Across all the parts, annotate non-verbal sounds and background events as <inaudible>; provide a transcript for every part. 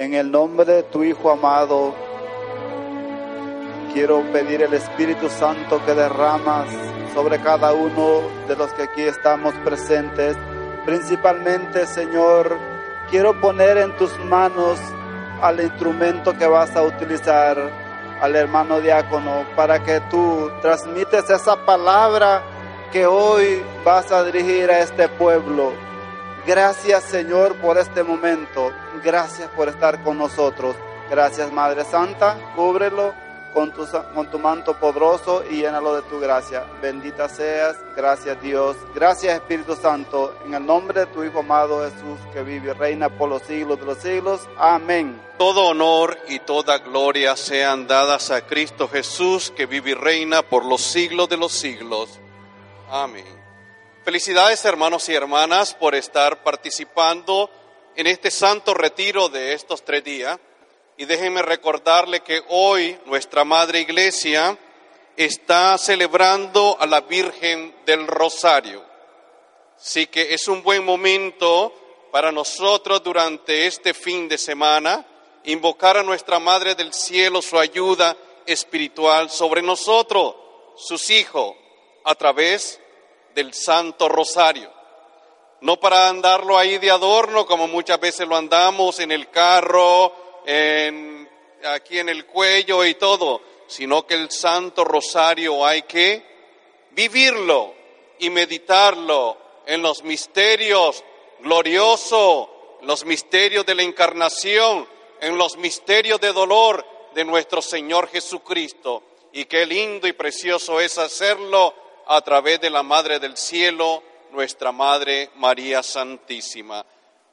En el nombre de tu Hijo amado, quiero pedir el Espíritu Santo que derramas sobre cada uno de los que aquí estamos presentes. Principalmente, Señor, quiero poner en tus manos al instrumento que vas a utilizar, al hermano diácono, para que tú transmites esa palabra que hoy vas a dirigir a este pueblo. Gracias Señor por este momento. Gracias por estar con nosotros. Gracias Madre Santa. Cúbrelo con tu, manto poderoso y llénalo de tu gracia. Bendita seas. Gracias Dios. Gracias Espíritu Santo. En el nombre de tu Hijo amado Jesús que vive y reina por los siglos de los siglos. Amén. Todo honor y toda gloria sean dadas a Cristo Jesús que vive y reina por los siglos de los siglos. Amén. Felicidades hermanos y hermanas por estar participando en este santo retiro de estos tres días. Y déjenme recordarle que hoy nuestra Madre Iglesia está celebrando a la Virgen del Rosario. Así que es un buen momento para nosotros durante este fin de semana invocar a nuestra Madre del Cielo su ayuda espiritual sobre nosotros, sus hijos, a través del Santo Rosario. No para andarlo ahí de adorno como muchas veces lo andamos en el carro, en, aquí en el cuello y todo, sino que el Santo Rosario hay que vivirlo y meditarlo en los misterios gloriosos, los misterios de la encarnación, en los misterios de dolor de nuestro Señor Jesucristo. Y qué lindo y precioso es hacerlo a través de la Madre del Cielo, nuestra Madre María Santísima.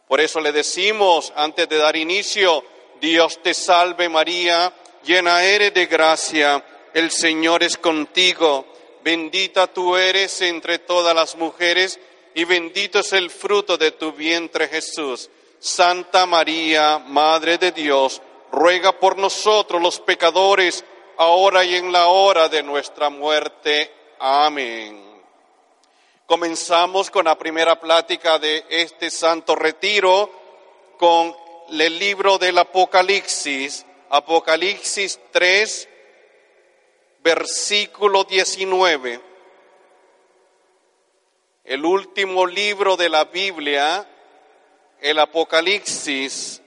Por eso le decimos, antes de dar inicio, Dios te salve María, llena eres de gracia, el Señor es contigo, bendita tú eres entre todas las mujeres y bendito es el fruto de tu vientre Jesús. Santa María, Madre de Dios, ruega por nosotros los pecadores, ahora y en la hora de nuestra muerte. Amén. Comenzamos con la primera plática de este santo retiro con el libro del Apocalipsis, Apocalipsis 3, versículo 19. El último libro de la Biblia, el Apocalipsis,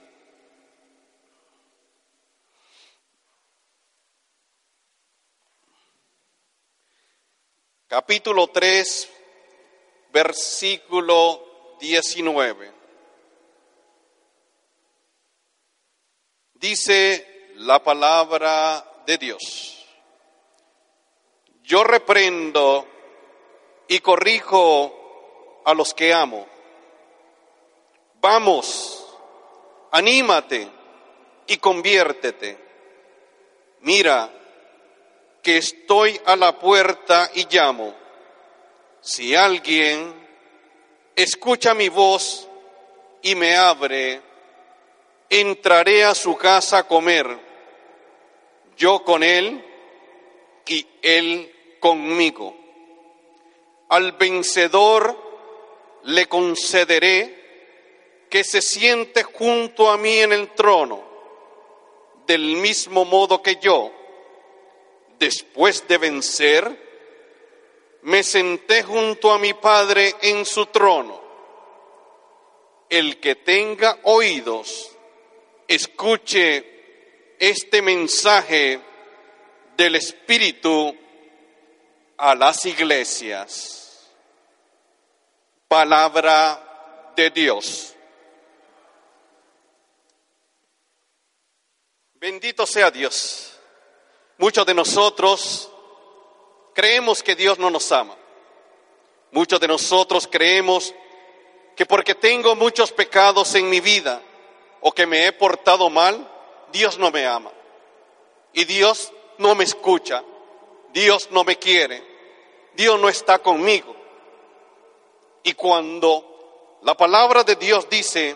capítulo 3, versículo 19. Dice la palabra de Dios. Yo reprendo y corrijo a los que amo. Vamos, anímate y conviértete. Mira, que estoy a la puerta y llamo. Si alguien escucha mi voz y me abre, entraré a su casa a comer, yo con él y él conmigo. Al vencedor le concederé que se siente junto a mí en el trono, del mismo modo que yo después de vencer, me senté junto a mi Padre en su trono. El que tenga oídos, escuche este mensaje del Espíritu a las iglesias. Palabra de Dios. Bendito sea Dios Muchos de nosotros creemos que Dios no nos ama. Muchos de nosotros creemos que porque tengo muchos pecados en mi vida, o que me he portado mal, Dios no me ama. Y Dios no me escucha. Dios no me quiere. Dios no está conmigo. Y cuando la palabra de Dios dice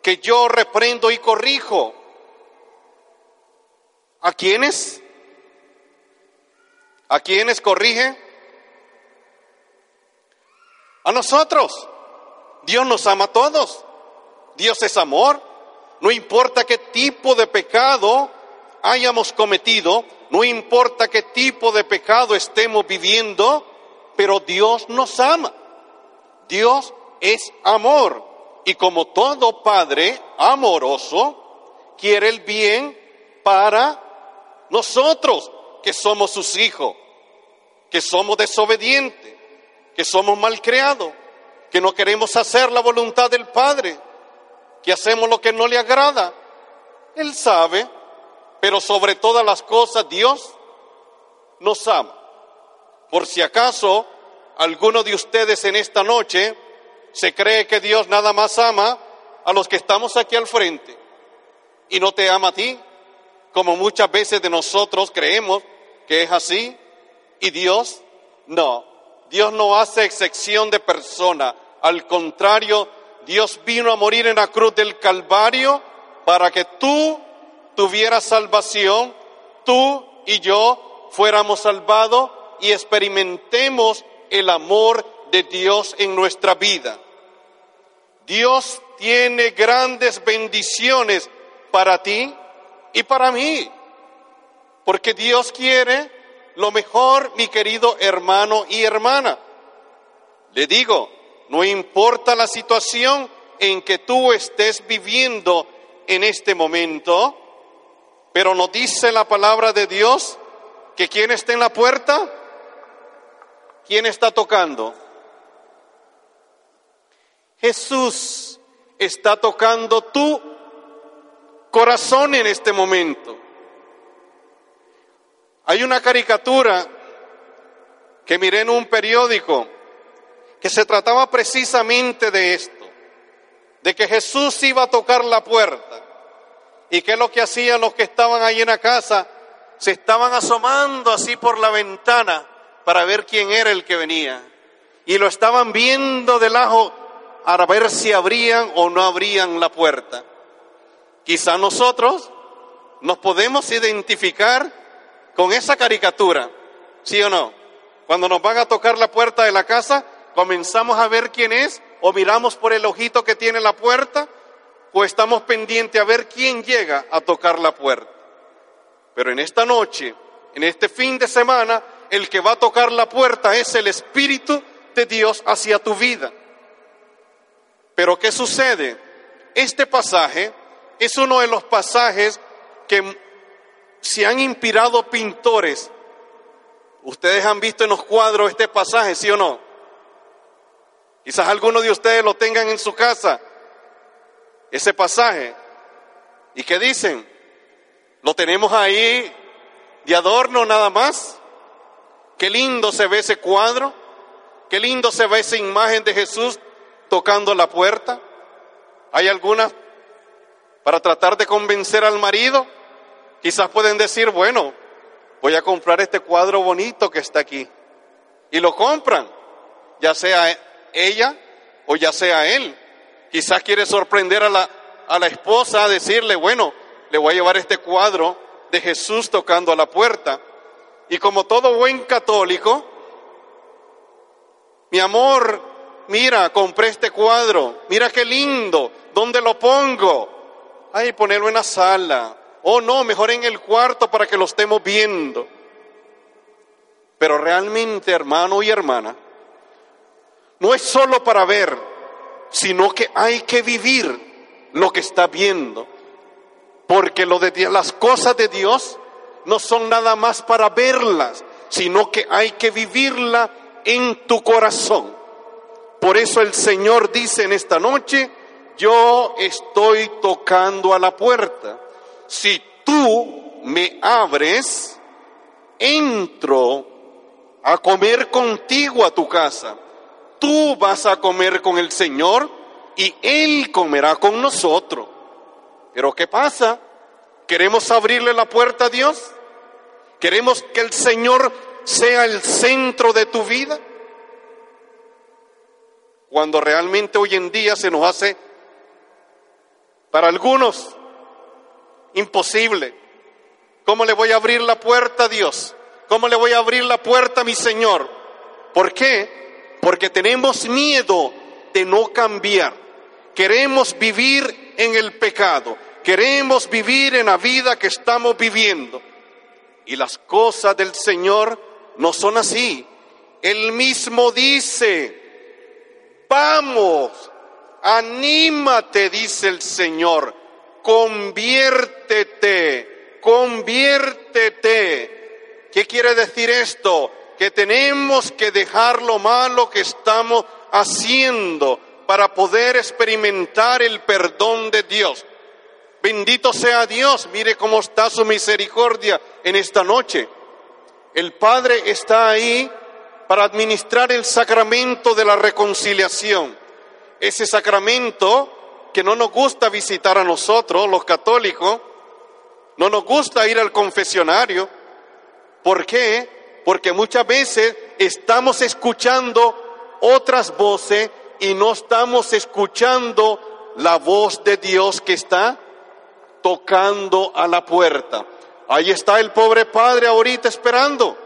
que yo reprendo y corrijo, ¿a quiénes? ¿A quiénes corrige? A nosotros. Dios nos ama a todos. Dios es amor. No importa qué tipo de pecado hayamos cometido, no importa qué tipo de pecado estemos viviendo, pero Dios nos ama. Dios es amor. Y como todo padre amoroso, quiere el bien para nosotros, que somos sus hijos, que somos desobedientes, que somos malcriados, que no queremos hacer la voluntad del Padre, que hacemos lo que no le agrada. Él sabe, pero sobre todas las cosas Dios nos ama. Por si acaso alguno de ustedes en esta noche se cree que Dios nada más ama a los que estamos aquí al frente y no te ama a ti, como muchas veces de nosotros creemos que es así, y Dios no. Dios no hace excepción de persona, al contrario, Dios vino a morir en la cruz del Calvario para que tú tuvieras salvación, tú y yo fuéramos salvados y experimentemos el amor de Dios en nuestra vida. Dios tiene grandes bendiciones para ti y para mí, porque Dios quiere lo mejor, mi querido hermano y hermana. Le digo, no importa la situación en que tú estés viviendo en este momento, pero nos dice la palabra de Dios que quien está en la puerta, ¿quién está tocando? Jesús está tocando tu corazón en este momento. Hay una caricatura que miré en un periódico que se trataba precisamente de esto, de que Jesús iba a tocar la puerta. ¿Y qué es lo que hacían los que estaban ahí en la casa? Se estaban asomando así por la ventana para ver quién era el que venía. Y lo estaban viendo de lejos para ver si abrían o no abrían la puerta. Quizá nosotros nos podemos identificar con esa caricatura, ¿sí o no? Cuando nos van a tocar la puerta de la casa, comenzamos a ver quién es o miramos por el ojito que tiene la puerta o estamos pendientes a ver quién llega a tocar la puerta. Pero en esta noche, en este fin de semana, el que va a tocar la puerta es el Espíritu de Dios hacia tu vida. Pero ¿qué sucede? Este pasaje es uno de los pasajes que se han inspirado pintores. Ustedes han visto en los cuadros este pasaje, ¿sí o no? Quizás algunos de ustedes lo tengan en su casa, ese pasaje. ¿Y qué dicen? Lo tenemos ahí de adorno nada más. Qué lindo se ve ese cuadro. Qué lindo se ve esa imagen de Jesús tocando la puerta. Hay algunas para tratar de convencer al marido. Quizás pueden decir, bueno, voy a comprar este cuadro bonito que está aquí. Y lo compran, ya sea ella o ya sea él. Quizás quiere sorprender a la, a la esposa a decirle, bueno, le voy a llevar este cuadro de Jesús tocando a la puerta. Y como todo buen católico, mi amor, mira, compré este cuadro, mira qué lindo, ¿dónde lo pongo? Ay, ponerlo en la sala. Oh, no, mejor en el cuarto para que lo estemos viendo. Pero realmente, hermano y hermana, no es solo para ver, sino que hay que vivir lo que está viendo. Porque lo de las cosas de Dios no son nada más para verlas, sino que hay que vivirla en tu corazón. Por eso el Señor dice en esta noche, yo estoy tocando a la puerta. Si tú me abres, entro a comer contigo a tu casa tú vas a comer con el Señor y Él comerá con nosotros. Pero ¿qué pasa? ¿Queremos abrirle la puerta a Dios? ¿Queremos que el Señor sea el centro de tu vida? Cuando realmente hoy en día se nos hace, para algunos, imposible. ¿Cómo le voy a abrir la puerta a Dios? ¿Cómo le voy a abrir la puerta a mi Señor? ¿Por qué? Porque tenemos miedo de no cambiar. Queremos vivir en el pecado. Queremos vivir en la vida que estamos viviendo. Y las cosas del Señor no son así. Él mismo dice, vamos, anímate, dice el Señor, conviértete, conviértete. ¿Qué quiere decir esto? Que tenemos que dejar lo malo que estamos haciendo para poder experimentar el perdón de Dios. Bendito sea Dios, mire cómo está su misericordia en esta noche. El Padre está ahí para administrar el sacramento de la reconciliación. Ese sacramento que no nos gusta visitar a nosotros, los católicos, no nos gusta ir al confesionario. ¿Por qué? Porque muchas veces estamos escuchando otras voces y no estamos escuchando la voz de Dios que está tocando a la puerta. Ahí está el pobre padre ahorita esperando.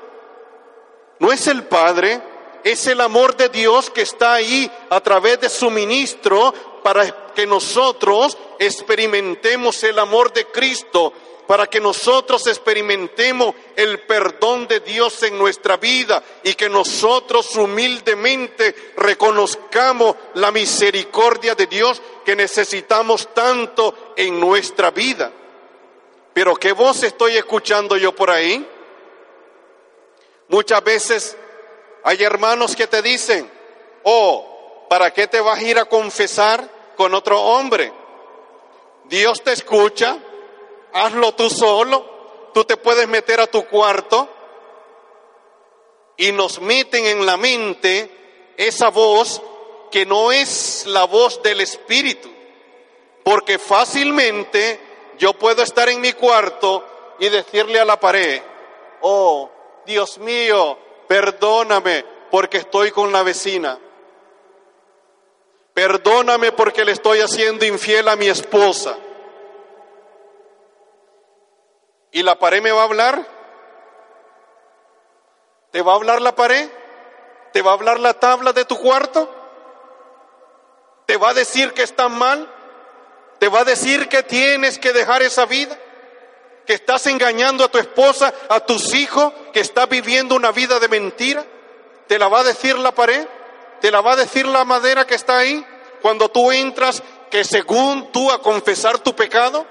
No es el padre, es el amor de Dios que está ahí a través de su ministro para que nosotros experimentemos el amor de Cristo, para que nosotros experimentemos el perdón de Dios en nuestra vida y que nosotros humildemente reconozcamos la misericordia de Dios que necesitamos tanto en nuestra vida. Pero ¿qué voz estoy escuchando yo por ahí? Muchas veces hay hermanos que te dicen, oh, ¿para qué te vas a ir a confesar con otro hombre? Dios te escucha, hazlo tú solo, tú te puedes meter a tu cuarto y nos meten en la mente esa voz que no es la voz del Espíritu, porque fácilmente yo puedo estar en mi cuarto y decirle a la pared, oh, Dios mío, perdóname porque estoy con la vecina. Perdóname porque le estoy haciendo infiel a mi esposa. ¿Y la pared me va a hablar? ¿Te va a hablar la pared? ¿Te va a hablar la tabla de tu cuarto? ¿Te va a decir que estás mal? ¿Te va a decir que tienes que dejar esa vida? ¿Que estás engañando a tu esposa, a tus hijos, que estás viviendo una vida de mentira? ¿Te la va a decir la pared? ¿Te la va a decir la madera que está ahí? Cuando tú entras, que según tú a confesar tu pecado,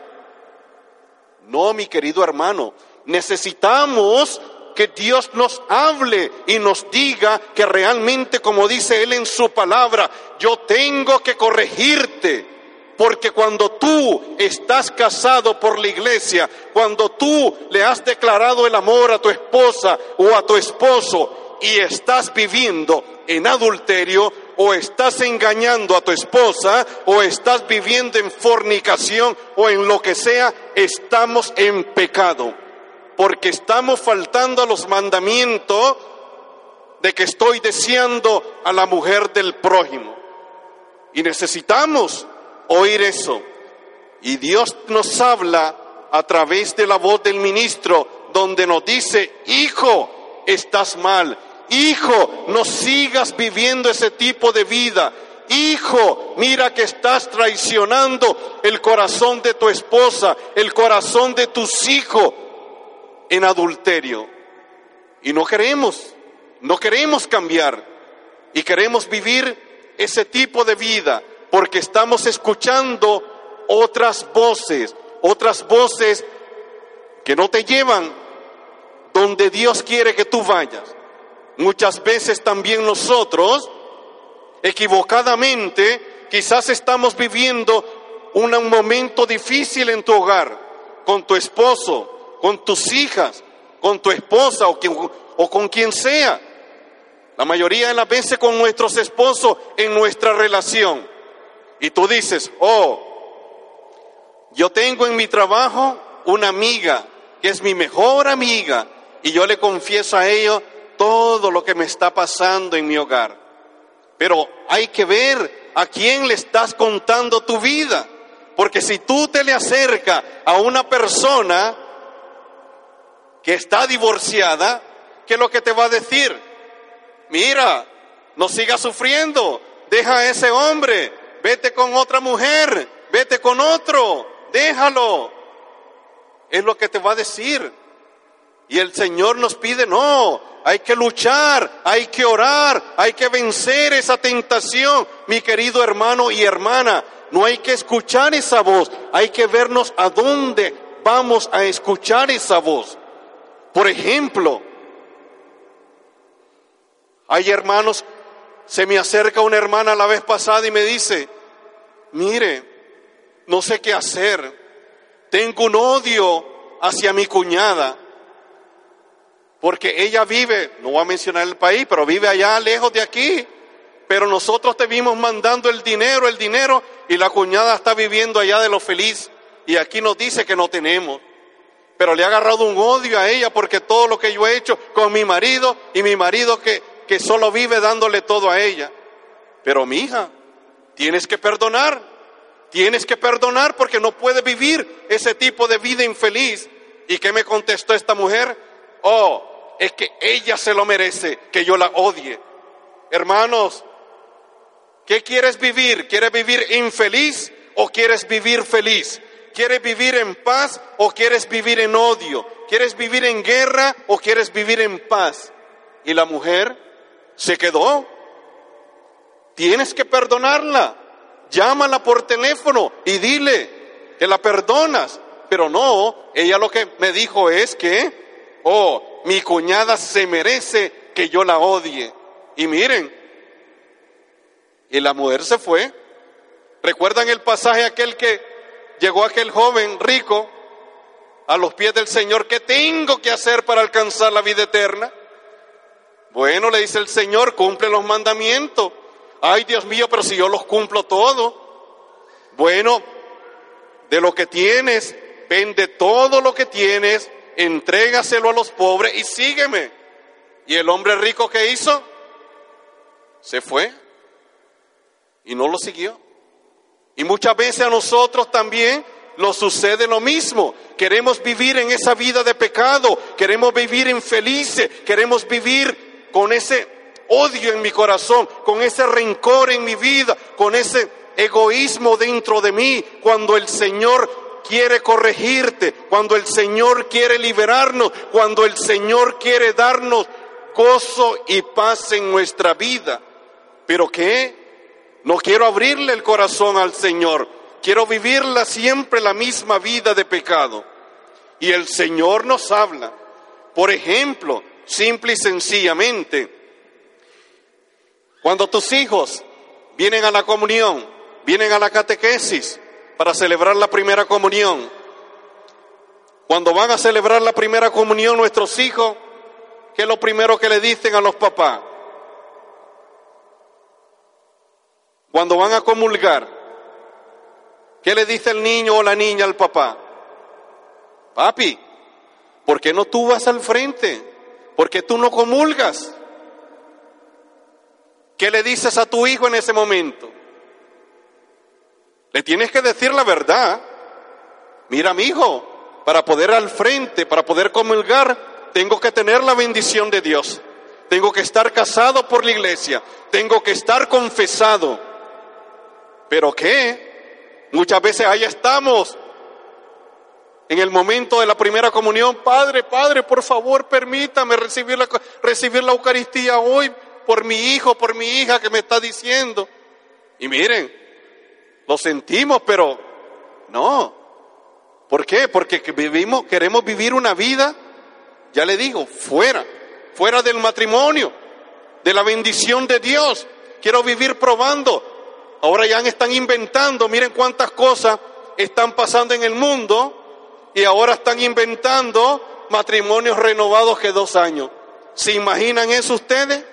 no, mi querido hermano, necesitamos que Dios nos hable y nos diga que realmente, como dice Él en su palabra, yo tengo que corregirte. Porque cuando tú estás casado por la iglesia, cuando tú le has declarado el amor a tu esposa o a tu esposo y estás viviendo en adulterio, o estás engañando a tu esposa, o estás viviendo en fornicación, o en lo que sea, estamos en pecado. Porque estamos faltando a los mandamientos de que estoy deseando a la mujer del prójimo. Y necesitamos oír eso. Y Dios nos habla a través de la voz del ministro, donde nos dice, hijo, estás mal, Hijo, no sigas viviendo ese tipo de vida. Hijo, mira que estás traicionando el corazón de tu esposa, el corazón de tus hijos en adulterio. Y no queremos, no queremos cambiar. Y queremos vivir ese tipo de vida porque estamos escuchando otras voces, otras voces que no te llevan donde Dios quiere que tú vayas. Muchas veces también nosotros, equivocadamente, quizás estamos viviendo un momento difícil en tu hogar, con tu esposo, con tus hijas, con tu esposa o, con quien sea. La mayoría de las veces con nuestros esposos en nuestra relación. Y tú dices, oh, Yo tengo en mi trabajo una amiga que es mi mejor amiga y yo le confieso a ella todo lo que me está pasando en mi hogar. Pero hay que ver a quién le estás contando tu vida. Porque si tú te le acercas a una persona que está divorciada, ¿qué es lo que te va a decir? Mira, no sigas sufriendo, deja a ese hombre, vete con otra mujer, vete con otro, déjalo. Es lo que te va a decir. Y el Señor nos pide, no, hay que luchar, hay que orar, hay que vencer esa tentación, mi querido hermano y hermana. No hay que escuchar esa voz, hay que vernos a dónde vamos a escuchar esa voz. Por ejemplo, hay hermanos, se me acerca una hermana la vez pasada y me dice, mire, no sé qué hacer, tengo un odio hacia mi cuñada, porque ella vive, no voy a mencionar el país, pero vive allá lejos de aquí, pero nosotros te vimos mandando el dinero, el dinero, y la cuñada está viviendo allá de lo feliz, y aquí nos dice que no tenemos. Pero le ha agarrado un odio a ella porque todo lo que yo he hecho con mi marido y mi marido que que solo vive dándole todo a ella. Pero mi hija, tienes que perdonar, tienes que perdonar porque no puede vivir ese tipo de vida infeliz. ¿Y qué me contestó esta mujer? Oh, es que ella se lo merece, que yo la odie. Hermanos, ¿qué quieres vivir? ¿Quieres vivir infeliz o quieres vivir feliz? ¿Quieres vivir en paz o quieres vivir en odio? ¿Quieres vivir en guerra o quieres vivir en paz? Y la mujer se quedó. Tienes que perdonarla. Llámala por teléfono y dile que la perdonas. Pero no, ella lo que me dijo es que, oh, mi cuñada se merece que yo la odie. Y miren, y la mujer se fue. ¿Recuerdan el pasaje aquel que llegó aquel joven rico a los pies del Señor? ¿Qué tengo que hacer para alcanzar la vida eterna? Bueno, le dice el Señor, cumple los mandamientos. Ay, Dios mío, pero si yo los cumplo todos. Bueno, de lo que tienes, vende todo lo que tienes, entrégaselo a los pobres y sígueme. ¿Y el hombre rico que hizo? Se fue y no lo siguió. Y muchas veces a nosotros también nos sucede lo mismo. Queremos vivir en esa vida de pecado, queremos vivir infelices, queremos vivir con ese odio en mi corazón, con ese rencor en mi vida, con ese egoísmo dentro de mí, cuando el Señor quiere corregirte, cuando el Señor quiere liberarnos, cuando el Señor quiere darnos gozo y paz en nuestra vida. Pero ¿qué? No quiero abrirle el corazón al Señor, quiero vivirla siempre la misma vida de pecado. Y el Señor nos habla. Por ejemplo, simple y sencillamente. Cuando tus hijos vienen a la comunión, vienen a la catequesis para celebrar la primera comunión, cuando van a celebrar la primera comunión nuestros hijos, ¿qué es lo primero que le dicen a los papás? Cuando van a comulgar, ¿qué le dice el niño o la niña al papá? Papi, ¿por qué no tú vas al frente? Porque tú no comulgas. ¿Qué le dices a tu hijo en ese momento? Le tienes que decir la verdad. Mira, mi hijo, para poder al frente, para poder comulgar, tengo que tener la bendición de Dios. Tengo que estar casado por la iglesia. Tengo que estar confesado. ¿Pero qué? Muchas veces ahí estamos en el momento de la primera comunión, Padre, Padre, por favor, permítame recibir la, recibir la Eucaristía hoy por mi hijo, por mi hija que me está diciendo. Y miren, lo sentimos, pero no. ¿Por qué? Porque vivimos, queremos vivir una vida, ya le digo, fuera, fuera del matrimonio, de la bendición de Dios. Quiero vivir probando. Ahora ya están inventando, miren cuántas cosas están pasando en el mundo y ahora están inventando matrimonios renovados que dos años. ¿Se imaginan eso ustedes?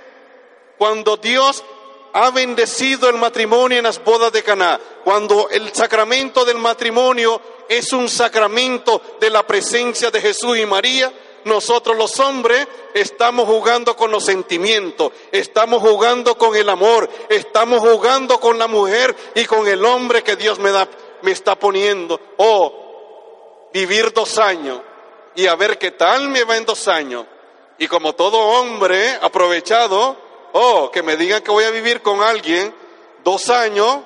Cuando Dios ha bendecido el matrimonio en las bodas de Caná, cuando el sacramento del matrimonio es un sacramento de la presencia de Jesús y María, nosotros los hombres estamos jugando con los sentimientos, estamos jugando con el amor, estamos jugando con la mujer y con el hombre que Dios me, da, me está poniendo. Oh, vivir dos años y a ver qué tal me va en dos años. Y como todo hombre aprovechado, oh, que me digan que voy a vivir con alguien dos años,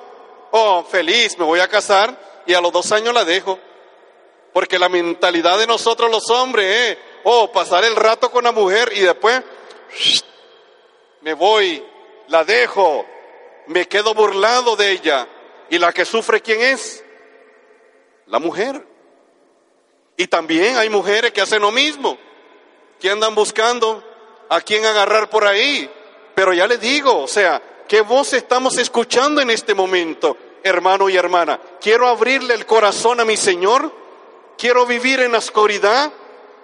oh, feliz, me voy a casar y a los dos años la dejo. Porque la mentalidad de nosotros los hombres es, oh, pasar el rato con la mujer y después me voy, la dejo, me quedo burlado de ella. ¿Y la que sufre quién es? La mujer. Y también hay mujeres que hacen lo mismo, que andan buscando a quién agarrar por ahí. Pero ya les digo, o sea, ¿qué voz estamos escuchando en este momento, hermano y hermana? Quiero abrirle el corazón a mi Señor, quiero vivir en la oscuridad,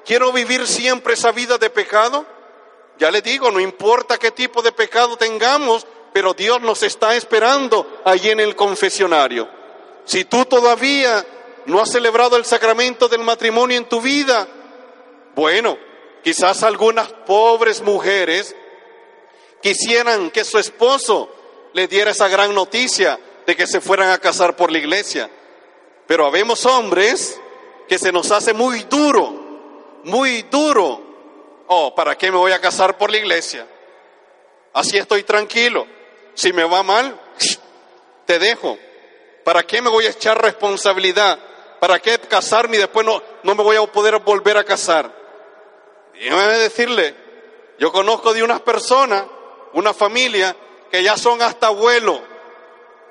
quiero vivir siempre esa vida de pecado. Ya les digo, no importa qué tipo de pecado tengamos, pero Dios nos está esperando allí en el confesionario. Si tú todavía no has celebrado el sacramento del matrimonio en tu vida, bueno, quizás algunas pobres mujeres quisieran que su esposo le diera esa gran noticia de que se fueran a casar por la iglesia. Pero habemos hombres que se nos hace muy duro, muy duro. Oh, ¿para qué me voy a casar por la iglesia? Así estoy tranquilo. Si me va mal, <sniffs> te dejo. ¿Para qué me voy a echar responsabilidad? ¿Para qué casarme y después no, no me voy a poder volver a casar? Déjame decirle, yo conozco de unas personas, una familia, que ya son hasta abuelos,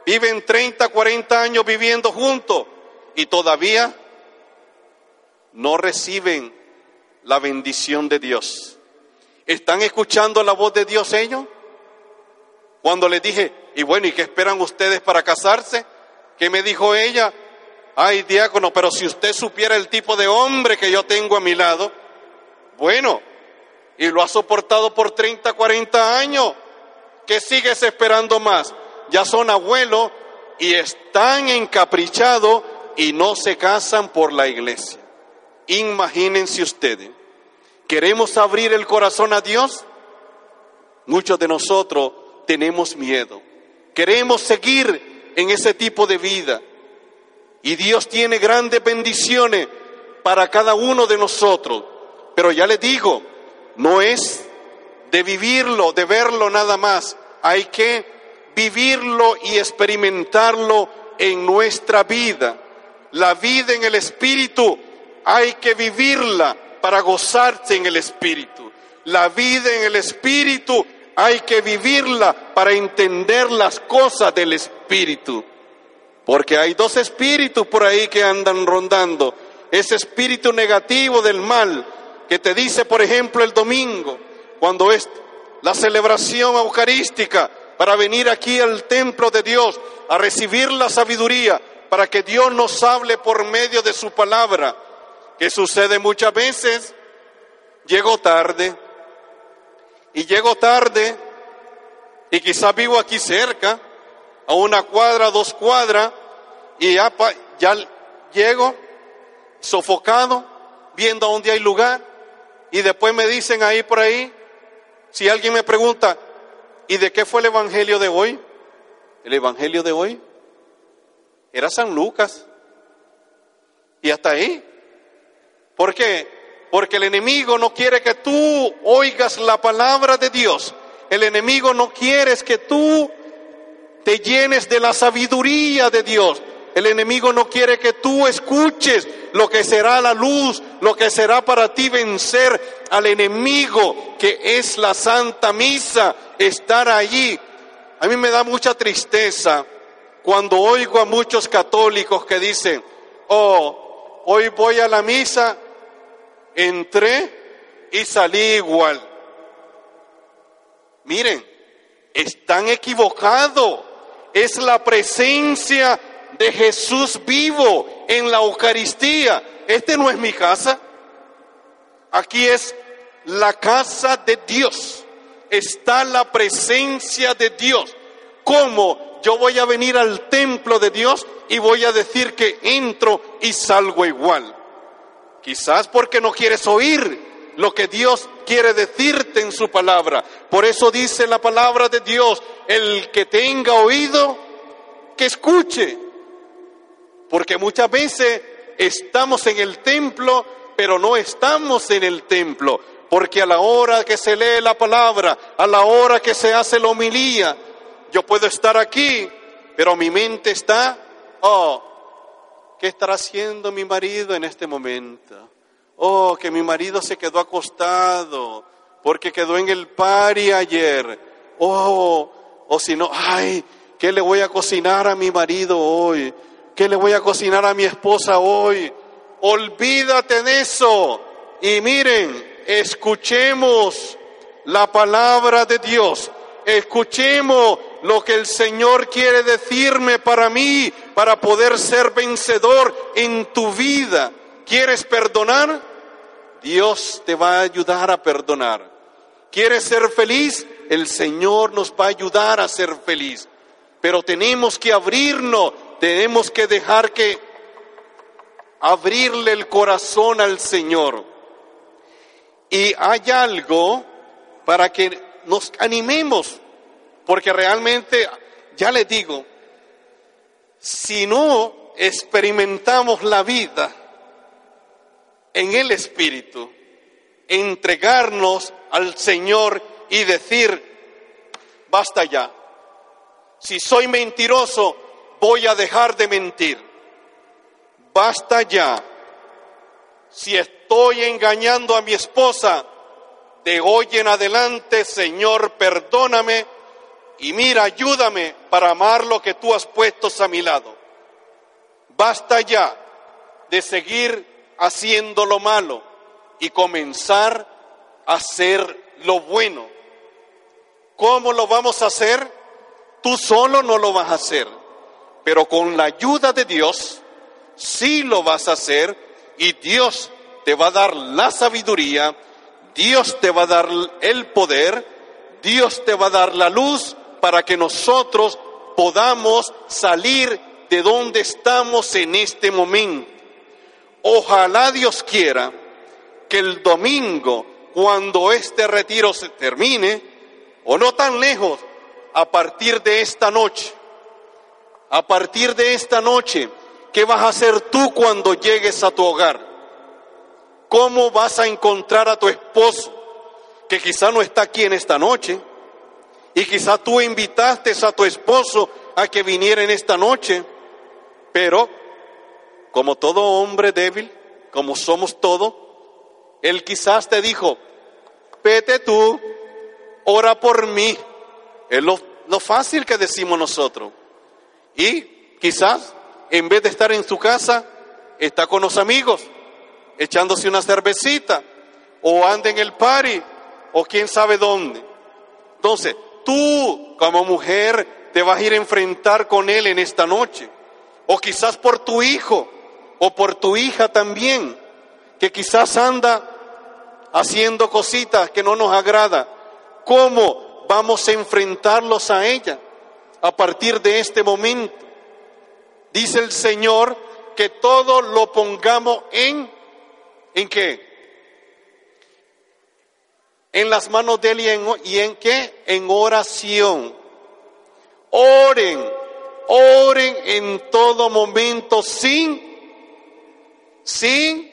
viven 30, 40 años viviendo juntos y todavía no reciben la bendición de Dios. ¿Están escuchando la voz de Dios ellos? Cuando les dije, y bueno, ¿y qué esperan ustedes para casarse? ¿Qué me dijo ella? Ay, diácono, pero si usted supiera el tipo de hombre que yo tengo a mi lado, bueno, y lo ha soportado por 30, 40 años, ¿qué sigues esperando más? Ya son abuelos y están encaprichados y no se casan por la iglesia. Imagínense ustedes, ¿queremos abrir el corazón a Dios? Muchos de nosotros tenemos miedo. Queremos seguir en ese tipo de vida. Y Dios tiene grandes bendiciones para cada uno de nosotros. Pero ya les digo, no es de vivirlo, de verlo nada más. Hay que vivirlo y experimentarlo en nuestra vida. La vida en el Espíritu hay que vivirla para gozarse en el Espíritu. La vida en el Espíritu hay que vivirla para entender las cosas del Espíritu. Porque hay dos espíritus por ahí que andan rondando. Ese espíritu negativo del mal que te dice, por ejemplo, el domingo, cuando es la celebración eucarística, para venir aquí al templo de Dios a recibir la sabiduría, para que Dios nos hable por medio de su palabra, que sucede muchas veces, llego tarde, y llego tarde, y quizás vivo aquí cerca, a una cuadra, dos cuadras, y ya, ya llego sofocado, viendo a dónde hay lugar, y después me dicen ahí por ahí, si alguien me pregunta, ¿y de qué fue el Evangelio de hoy? El Evangelio de hoy era San Lucas. Y hasta ahí. ¿Por qué? Porque el enemigo no quiere que tú oigas la palabra de Dios. El enemigo no quiere que tú te llenes de la sabiduría de Dios. El enemigo no quiere que tú escuches lo que será la luz, lo que será para ti vencer al enemigo que es la Santa Misa, estar allí. A mí me da mucha tristeza cuando oigo a muchos católicos que dicen, oh, hoy voy a la misa, entré y salí igual. Miren, están equivocados. Es la presencia de Jesús vivo en la Eucaristía. Este no es mi casa. Aquí es la casa de Dios. Está la presencia de Dios. ¿Cómo yo voy a venir al templo de Dios y voy a decir que entro y salgo igual. Quizás porque no quieres oír lo que Dios quiere decirte en su palabra. Por eso dice la palabra de Dios, el que tenga oído, que escuche. Porque muchas veces estamos en el templo, pero no estamos en el templo. Porque a la hora que se lee la palabra, a la hora que se hace la homilía, yo puedo estar aquí, pero mi mente está, oh, ¿Qué estará haciendo mi marido en este momento? Oh, que mi marido se quedó acostado porque quedó en el pari ayer. Oh, o si no, ay, ¿qué le voy a cocinar a mi marido hoy? ¿Qué le voy a cocinar a mi esposa hoy? Olvídate de eso. Y miren, escuchemos la palabra de Dios. Escuchemos lo que el Señor quiere decirme para mí, para poder ser vencedor en tu vida. ¿Quieres perdonar? Dios te va a ayudar a perdonar. ¿Quieres ser feliz? El Señor nos va a ayudar a ser feliz. Pero tenemos que abrirnos, tenemos que dejar que abrirle el corazón al Señor. Y hay algo para que nos animemos porque realmente, ya les digo, si no experimentamos la vida en el Espíritu, entregarnos al Señor y decir, basta ya, si soy mentiroso, voy a dejar de mentir, basta ya, si estoy engañando a mi esposa, de hoy en adelante, Señor, perdóname y mira, ayúdame para amar lo que tú has puesto a mi lado. Basta ya de seguir haciendo lo malo y comenzar a hacer lo bueno. ¿Cómo lo vamos a hacer? Tú solo no lo vas a hacer, pero con la ayuda de Dios sí lo vas a hacer y Dios te va a dar la sabiduría, Dios te va a dar el poder, Dios te va a dar la luz para que nosotros podamos salir de donde estamos en este momento. Ojalá Dios quiera que el domingo, cuando este retiro se termine, o no tan lejos, a partir de esta noche, a partir de esta noche, ¿qué vas a hacer tú cuando llegues a tu hogar? ¿Cómo vas a encontrar a tu esposo, que quizá no está aquí en esta noche? Y quizá tú invitaste a tu esposo a que viniera en esta noche, pero como todo hombre débil, como somos todos, él quizás te dijo, vete tú, ora por mí. Es lo, lo fácil que decimos nosotros. Y quizás en vez de estar en su casa, está con los amigos, echándose una cervecita, o anda en el party, o quién sabe dónde. Entonces, tú como mujer te vas a ir a enfrentar con él en esta noche. O quizás por tu hijo o por tu hija también, que quizás anda haciendo cositas que no nos agrada. ¿Cómo vamos a enfrentarlos a ella a partir de este momento? Dice el Señor que todo lo pongamos en ¿en qué? en las manos de Él y en, y en qué? En oración. Oren, oren en todo momento sin, sin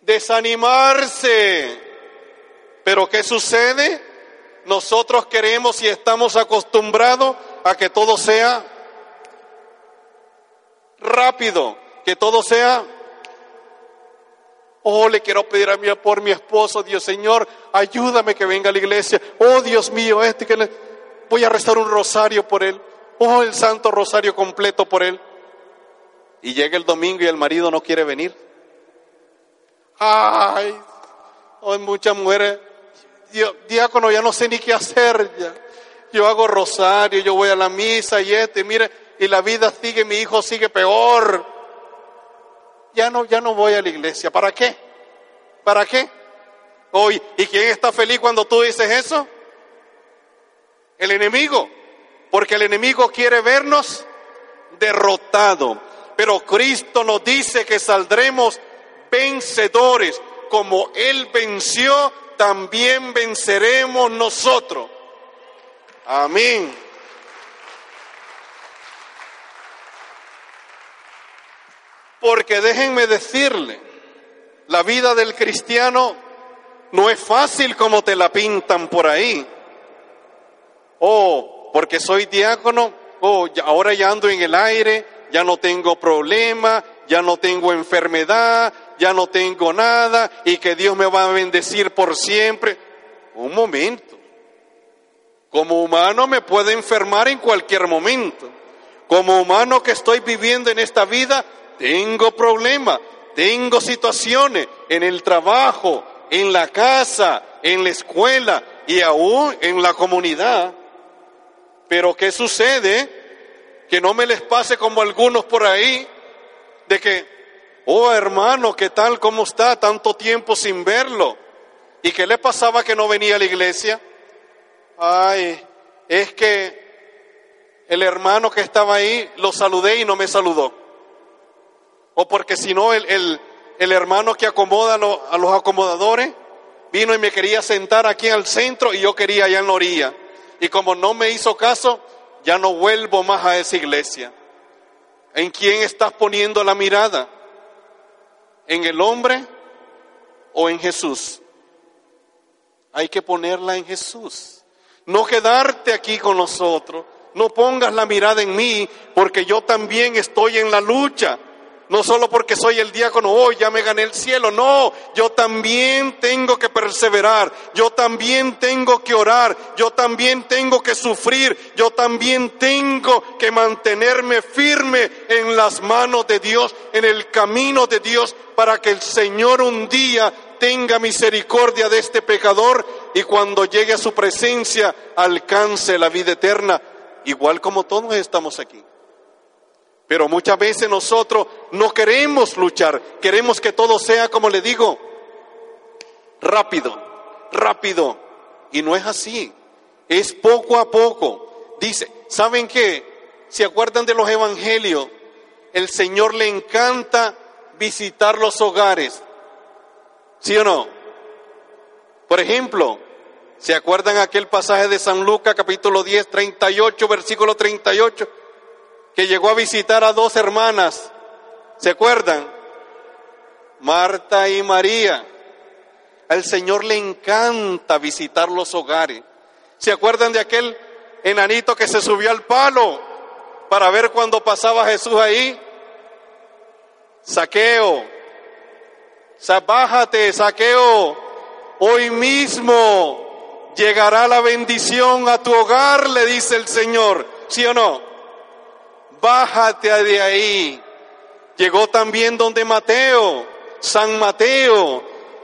desanimarse. Pero ¿qué sucede? Nosotros queremos y estamos acostumbrados a que todo sea rápido, que todo sea Oh, le quiero pedir a mí por mi esposo, Dios Señor, ayúdame que venga a la iglesia. Oh, Dios mío, este que le... voy a rezar un rosario por él. Oh, el santo rosario completo por él. Y llega el domingo y el marido no quiere venir. Ay, hay muchas mujeres. Diácono, ya no sé ni qué hacer. Ya. Yo hago rosario, yo voy a la misa y este, mire, y la vida sigue, mi hijo sigue peor ya no, ya no voy a la iglesia. ¿Para qué? ¿Para qué? Hoy, ¿y quién está feliz cuando tú dices eso? El enemigo, porque el enemigo quiere vernos derrotado. Pero Cristo nos dice que saldremos vencedores. Como Él venció, también venceremos nosotros. Amén. Porque déjenme decirle, la vida del cristiano no es fácil como te la pintan por ahí. Oh, porque soy diácono, oh, ahora ya ando en el aire, ya no tengo problema, ya no tengo enfermedad, ya no tengo nada y que Dios me va a bendecir por siempre. Un momento. Como humano me puede enfermar en cualquier momento. Como humano que estoy viviendo en esta vida, tengo problemas, tengo situaciones en el trabajo, en la casa, en la escuela y aún en la comunidad. Pero ¿qué sucede? Que no me les pase como algunos por ahí, de que, oh hermano, ¿qué tal? ¿Cómo está? Tanto tiempo sin verlo. ¿Y qué le pasaba que no venía a la iglesia? Ay, es que el hermano que estaba ahí lo saludé y no me saludó. O porque si no, el, el, el, hermano que acomoda a los acomodadores vino y me quería sentar aquí al centro y yo quería allá en la orilla. Y como no me hizo caso, ya no vuelvo más a esa iglesia. ¿En quién estás poniendo la mirada? ¿En el hombre o en Jesús? Hay que ponerla en Jesús. No quedarte aquí con nosotros. No pongas la mirada en mí, porque yo también estoy en la lucha. No solo porque soy el diácono, hoy ya me gané el cielo. No, yo también tengo que perseverar. Yo también tengo que orar. Yo también tengo que sufrir. Yo también tengo que mantenerme firme en las manos de Dios, en el camino de Dios, para que el Señor un día tenga misericordia de este pecador y cuando llegue a su presencia alcance la vida eterna, igual como todos estamos aquí. Pero muchas veces nosotros no queremos luchar, queremos que todo sea, como le digo, rápido, rápido. Y no es así, es poco a poco. Dice, ¿saben qué? ¿Se acuerdan de los evangelios? El Señor le encanta visitar los hogares. ¿Sí o no? Por ejemplo, ¿se acuerdan aquel pasaje de San Lucas capítulo 10, 38, versículo 38? Que llegó a visitar a dos hermanas. ¿Se acuerdan? Marta y María. Al Señor le encanta visitar los hogares. ¿Se acuerdan de aquel enanito que se subió al palo para ver cuando pasaba Jesús ahí? Saqueo, bájate, saqueo, hoy mismo llegará la bendición a tu hogar, le dice el Señor, ¿sí o no? Bájate de ahí. Llegó también donde Mateo, San Mateo,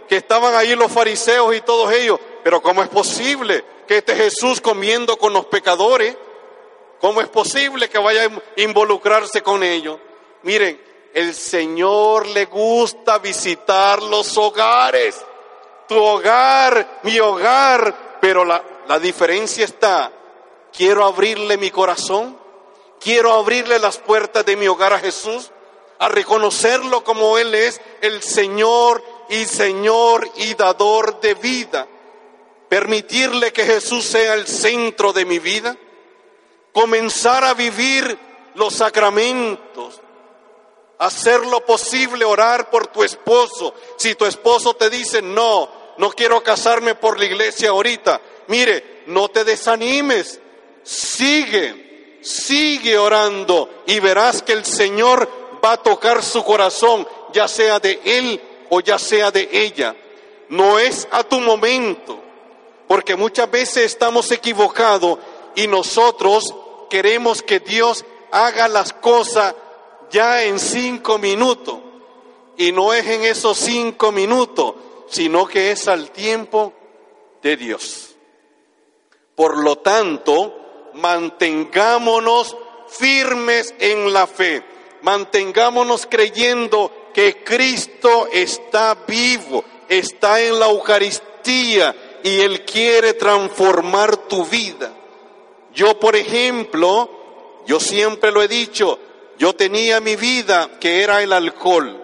que estaban ahí los fariseos y todos ellos, pero ¿cómo es posible que este Jesús comiendo con los pecadores? ¿Cómo es posible que vaya a involucrarse con ellos? Miren, el Señor le gusta visitar los hogares. Tu hogar, mi hogar. Pero la, la diferencia está, quiero abrirle mi corazón, quiero abrirle las puertas de mi hogar a Jesús, a reconocerlo como Él es el Señor y Señor y dador de vida. Permitirle que Jesús sea el centro de mi vida. Comenzar a vivir los sacramentos, hacer lo posible, orar por tu esposo. Si tu esposo te dice, no, no quiero casarme por la iglesia ahorita, mire, no te desanimes, sigue, sigue orando y verás que el Señor va a tocar su corazón, ya sea de él o ya sea de ella. No es a tu momento, porque muchas veces estamos equivocados y nosotros queremos que Dios haga las cosas ya en cinco minutos. Y no es en esos cinco minutos, sino que es al tiempo de Dios. Por lo tanto, mantengámonos firmes en la fe, mantengámonos creyendo que Cristo está vivo, está en la Eucaristía y Él quiere transformar tu vida. Yo, por ejemplo, yo siempre lo he dicho, Yo tenía mi vida que era el alcohol.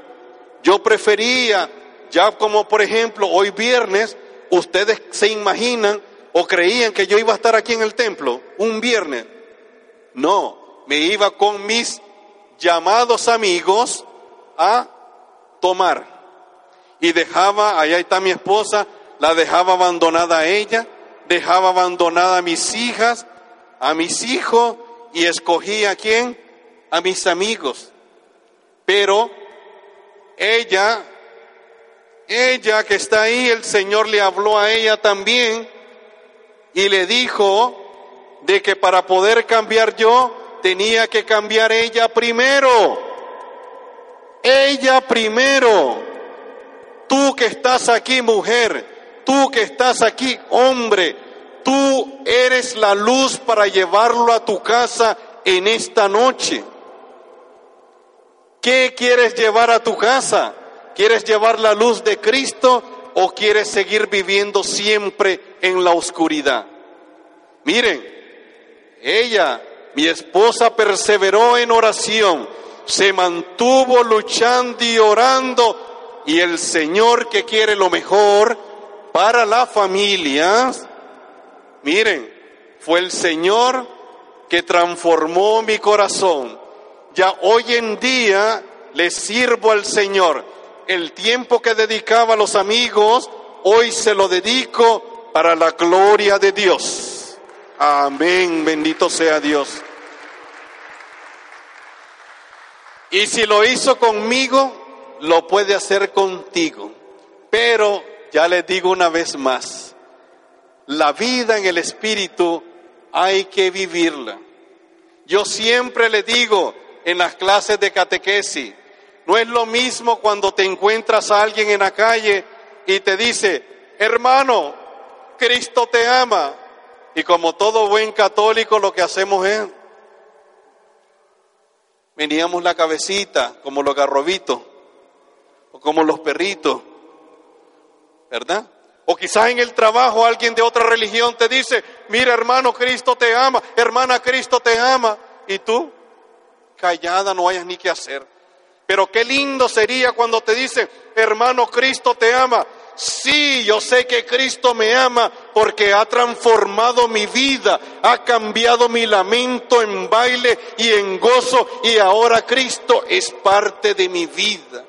Yo prefería, ya como por ejemplo hoy viernes, ustedes se imaginan o creían que yo iba a estar aquí en el templo un viernes. No, me iba con mis llamados amigos a tomar. Y dejaba, allá está mi esposa, la dejaba abandonada a ella, dejaba abandonada a mis hijas, a mis hijos y escogía a quién? A mis amigos. Pero ella, ella que está ahí, el Señor le habló a ella también y le dijo de que para poder cambiar yo tenía que cambiar ella primero. Ella primero. Tú que estás aquí, mujer, tú que estás aquí, hombre, tú eres la luz para llevarlo a tu casa en esta noche. ¿Qué quieres llevar a tu casa? ¿Quieres llevar la luz de Cristo o quieres seguir viviendo siempre en la oscuridad? Miren, ella, mi esposa, perseveró en oración, se mantuvo luchando y orando y el Señor que quiere lo mejor para la familia, miren, fue el Señor que transformó mi corazón. Ya hoy en día le sirvo al Señor. El tiempo que dedicaba a los amigos, hoy se lo dedico para la gloria de Dios. Amén, bendito sea Dios. Y si lo hizo conmigo, lo puede hacer contigo. Pero ya les digo una vez más, la vida en el Espíritu hay que vivirla. Yo siempre le digo en las clases de catequesis, no es lo mismo cuando te encuentras a alguien en la calle y te dice, hermano, Cristo te ama. Y como todo buen católico lo que hacemos es, veníamos la cabecita como los garrobitos o como los perritos, ¿verdad? O quizás en el trabajo alguien de otra religión te dice, mira hermano, Cristo te ama, hermana, Cristo te ama. Y tú, callada, no hayas ni qué hacer. Pero qué lindo sería cuando te dice, hermano, Cristo te ama. Sí, yo sé que Cristo me ama porque ha transformado mi vida, ha cambiado mi lamento en baile y en gozo y ahora Cristo es parte de mi vida.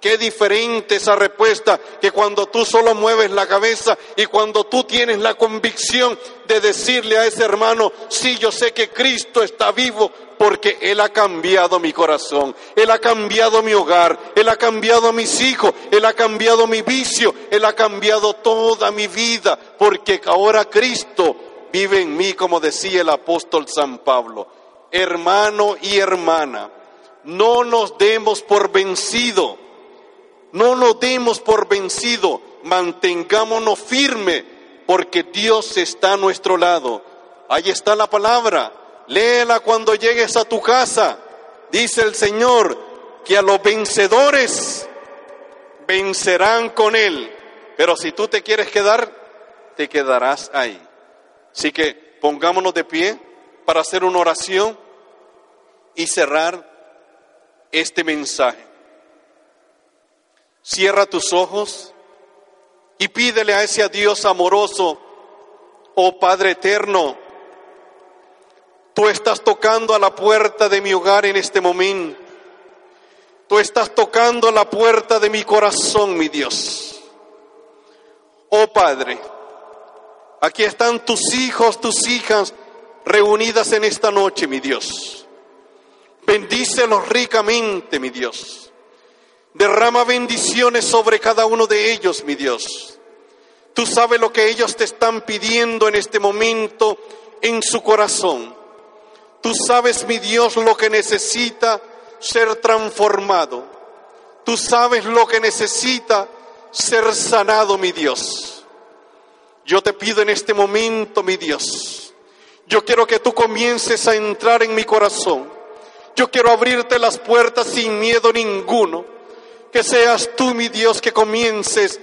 Qué diferente esa respuesta que cuando tú solo mueves la cabeza y cuando tú tienes la convicción de decirle a ese hermano, sí, yo sé que Cristo está vivo porque Él ha cambiado mi corazón, Él ha cambiado mi hogar, Él ha cambiado mis hijos, Él ha cambiado mi vicio, Él ha cambiado toda mi vida, porque ahora Cristo vive en mí, como decía el apóstol San Pablo. Hermano y hermana, no nos demos por vencido no nos demos por vencido, mantengámonos firme, porque Dios está a nuestro lado. Ahí está la palabra, léela cuando llegues a tu casa. Dice el Señor que a los vencedores vencerán con Él. Pero si tú te quieres quedar, te quedarás ahí. Así que pongámonos de pie para hacer una oración y cerrar este mensaje. Cierra tus ojos y pídele a ese Dios amoroso, oh Padre eterno, tú estás tocando a la puerta de mi hogar en este momento. Tú estás tocando a la puerta de mi corazón, mi Dios. Oh Padre, aquí están tus hijos, tus hijas reunidas en esta noche, mi Dios. Bendícelos ricamente, mi Dios. Derrama bendiciones sobre cada uno de ellos, mi Dios. Tú sabes lo que ellos te están pidiendo en este momento en su corazón. Tú sabes, mi Dios, lo que necesita ser transformado. Tú sabes lo que necesita ser sanado, mi Dios. Yo te pido en este momento, mi Dios, yo quiero que tú comiences a entrar en mi corazón. Yo quiero abrirte las puertas sin miedo ninguno que seas tú, mi Dios, que comiences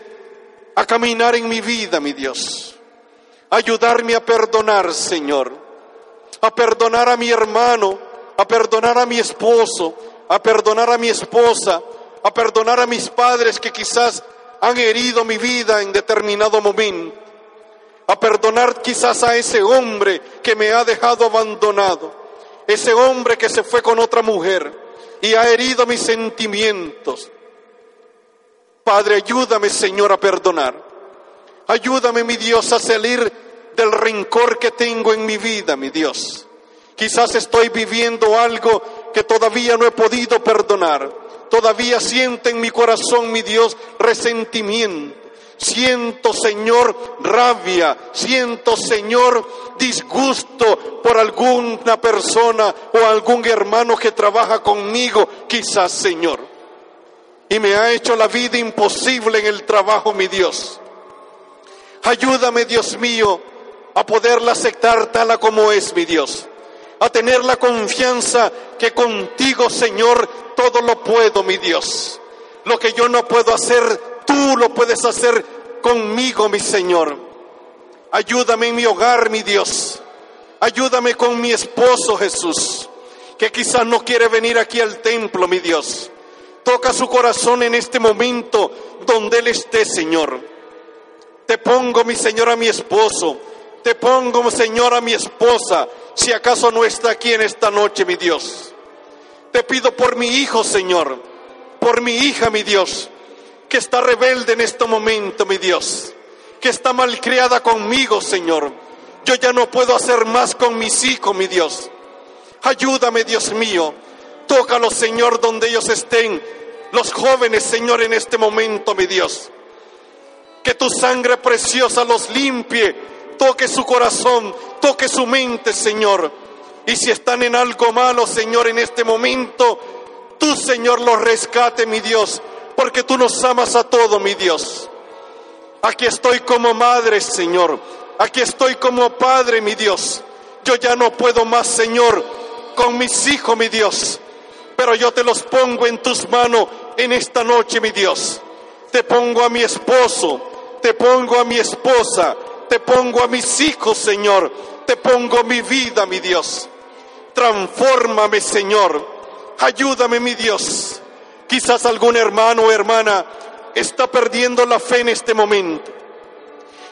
a caminar en mi vida, mi Dios. Ayudarme a perdonar, Señor. A perdonar a mi hermano a perdonar a mi esposo, a perdonar a mi esposa, a perdonar a mis padres que quizás han herido mi vida en determinado momento, a perdonar quizás a ese hombre que me ha dejado abandonado, ese hombre que se fue con otra mujer y ha herido mis sentimientos. Padre, ayúdame, Señor, a perdonar. Ayúdame, mi Dios, a salir del rencor que tengo en mi vida, mi Dios. Quizás estoy viviendo algo que todavía no he podido perdonar. Todavía siento en mi corazón, mi Dios, resentimiento. Siento, Señor, rabia. Siento, Señor, disgusto por alguna persona o algún hermano que trabaja conmigo, quizás, Señor. Y me ha hecho la vida imposible en el trabajo, mi Dios. Ayúdame, Dios mío, a poderla aceptar tal como es, mi Dios. A tener la confianza que contigo, Señor, todo lo puedo, mi Dios. Lo que yo no puedo hacer, tú lo puedes hacer conmigo, mi Señor. Ayúdame en mi hogar, mi Dios. Ayúdame con mi esposo Jesús, que quizás no quiere venir aquí al templo, mi Dios. Toca su corazón en este momento donde Él esté, Señor. Te pongo, mi Señor, a mi esposo. Te pongo, Señor, a mi esposa, si acaso no está aquí en esta noche, mi Dios. Te pido por mi hijo, Señor, por mi hija, mi Dios, que está rebelde en este momento, mi Dios, que está malcriada conmigo, Señor. Yo ya no puedo hacer más con mis hijos, mi Dios. Ayúdame, Dios mío. Tócalos, Señor, donde ellos estén. Los jóvenes, Señor, en este momento, mi Dios. Que tu sangre preciosa los limpie, toque su corazón, toque su mente, Señor. Y si están en algo malo, Señor, en este momento, tú, Señor, los rescate, mi Dios, porque tú nos amas a todos, mi Dios. Aquí estoy como madre, Señor. Aquí estoy como padre, mi Dios. Yo ya no puedo más, Señor, con mis hijos, mi Dios. Pero yo te los pongo en tus manos en esta noche, mi Dios. Te pongo a mi esposo, te pongo a mi esposa, te pongo a mis hijos, Señor. Te pongo mi vida, mi Dios. Transfórmame, Señor. Ayúdame, mi Dios. Quizás algún hermano o hermana está perdiendo la fe en este momento.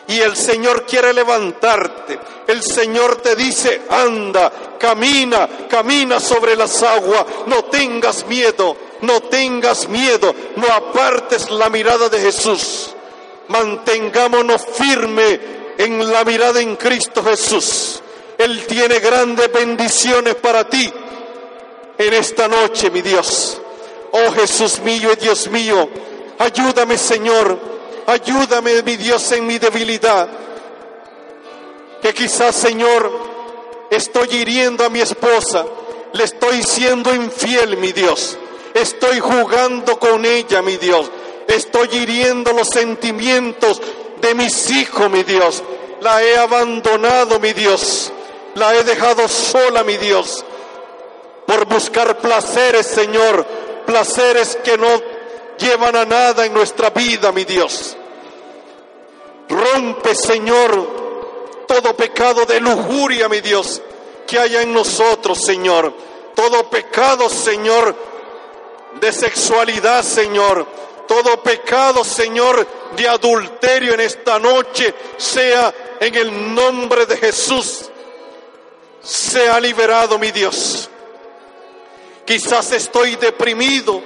Y el Señor quiere levantarte. El Señor te dice, anda, camina, camina sobre las aguas. No tengas miedo, no tengas miedo. No apartes la mirada de Jesús. Mantengámonos firme en la mirada en Cristo Jesús. Él tiene grandes bendiciones para ti en esta noche, mi Dios. Oh Jesús mío y Dios mío, ayúdame Señor, ayúdame mi Dios en mi debilidad. Que quizás Señor estoy hiriendo a mi esposa, le estoy siendo infiel, mi Dios. Estoy jugando con ella, mi Dios. Estoy hiriendo los sentimientos de mis hijos, mi Dios. La he abandonado, mi Dios. La he dejado sola, mi Dios. Por buscar placeres, Señor. Placeres que no llevan a nada en nuestra vida, mi Dios. Rompe, Señor, todo pecado de lujuria, mi Dios, que haya en nosotros, Señor. Todo pecado, Señor, de sexualidad, Señor todo pecado, Señor, de adulterio en esta noche, sea en el nombre de Jesús, sea liberado, mi Dios. Quizás estoy deprimido,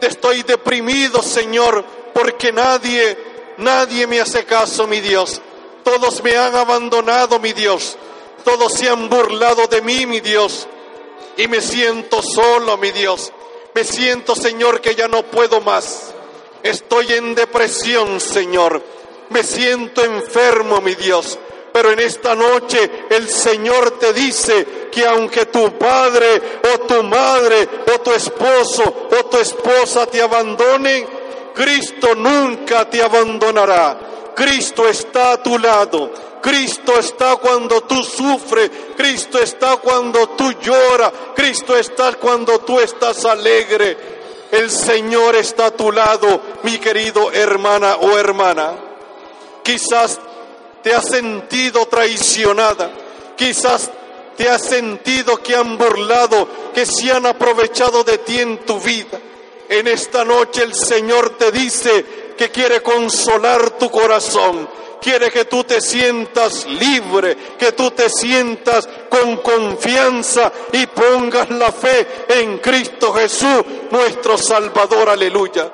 estoy deprimido, Señor, porque nadie, nadie me hace caso, mi Dios. Todos me han abandonado, mi Dios. Todos se han burlado de mí, mi Dios. Y me siento solo, mi Dios. Me siento, Señor, que ya no puedo más. Estoy en depresión, Señor. Me siento enfermo, mi Dios. Pero en esta noche el Señor te dice que aunque tu padre o tu madre o tu esposo o tu esposa te abandonen, Cristo nunca te abandonará. Cristo está a tu lado. Cristo está cuando tú sufres. Cristo está cuando tú lloras. Cristo está cuando tú estás alegre. El Señor está a tu lado, mi querido hermana o hermana. Quizás te has sentido traicionada. Quizás te has sentido que han burlado que se han aprovechado de ti en tu vida. En esta noche el Señor te dice que quiere consolar tu corazón, quiere que tú te sientas libre, que tú te sientas con confianza y pongas la fe en Cristo Jesús, nuestro Salvador, aleluya.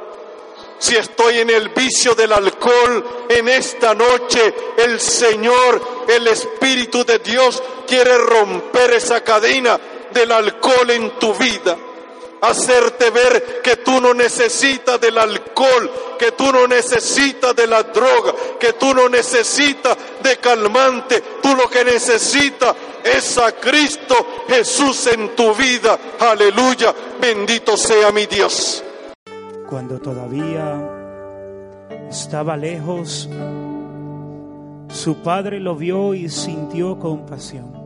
Si estoy en el vicio del alcohol en esta noche, el Señor, el Espíritu de Dios quiere romper esa cadena del alcohol en tu vida hacerte ver que tú no necesitas del alcohol, que tú no necesitas de la droga, que tú no necesitas de calmante, tú lo que necesitas es a Cristo Jesús en tu vida. Aleluya, bendito sea mi Dios. Cuando todavía estaba lejos, su padre lo vio y sintió compasión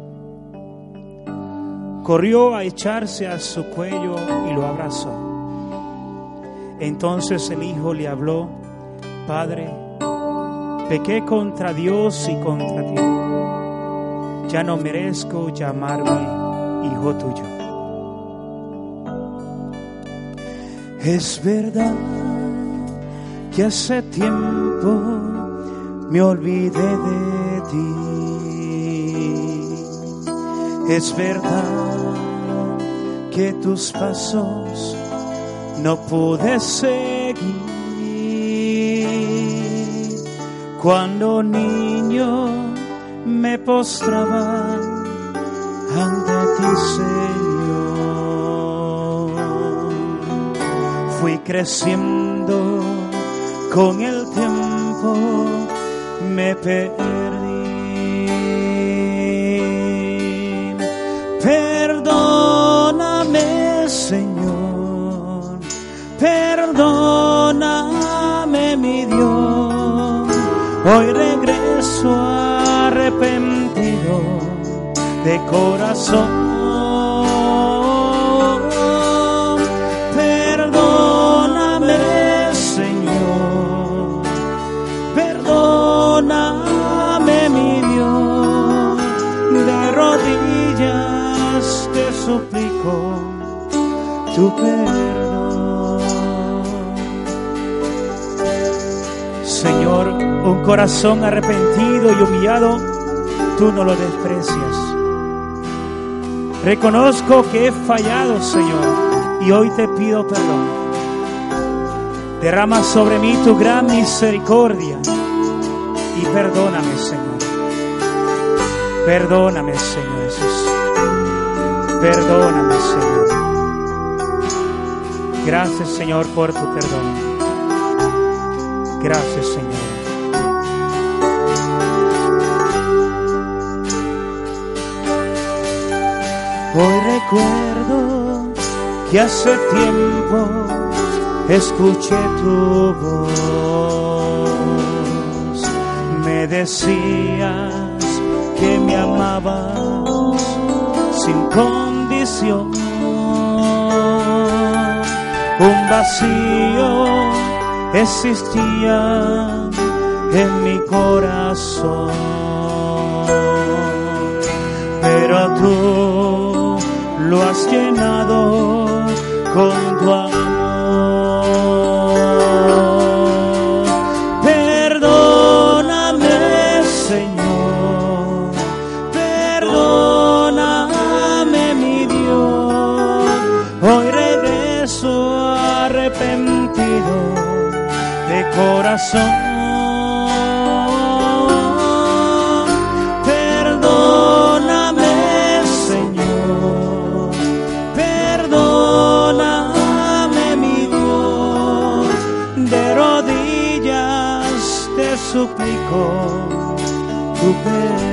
corrió a echarse a su cuello y lo abrazó. Entonces el hijo le habló, Padre, pequé contra Dios y contra ti. Ya no merezco llamarme hijo tuyo. Es verdad que hace tiempo me olvidé de ti. Es verdad que tus pasos no pude seguir. Cuando niño me postraba ante ti, Señor. Fui creciendo con el tiempo, me perdí Señor, perdóname, mi Dios. Hoy regreso arrepentido de corazón. Tu perdón. Señor, un corazón arrepentido y humillado, tú no lo desprecias. Reconozco que he fallado, Señor, y hoy te pido perdón. Derrama sobre mí tu gran misericordia y perdóname, Señor. Perdóname, Señor Jesús. Perdóname. Gracias Señor por tu perdón. Gracias Señor. Hoy recuerdo que hace tiempo escuché tu voz. Me decías que me amabas sin condición un vacío existía en mi corazón, pero tú lo has llenado con tu amor. Perdóname, Señor. Perdóname, mi Dios. De rodillas te suplico tu perdón.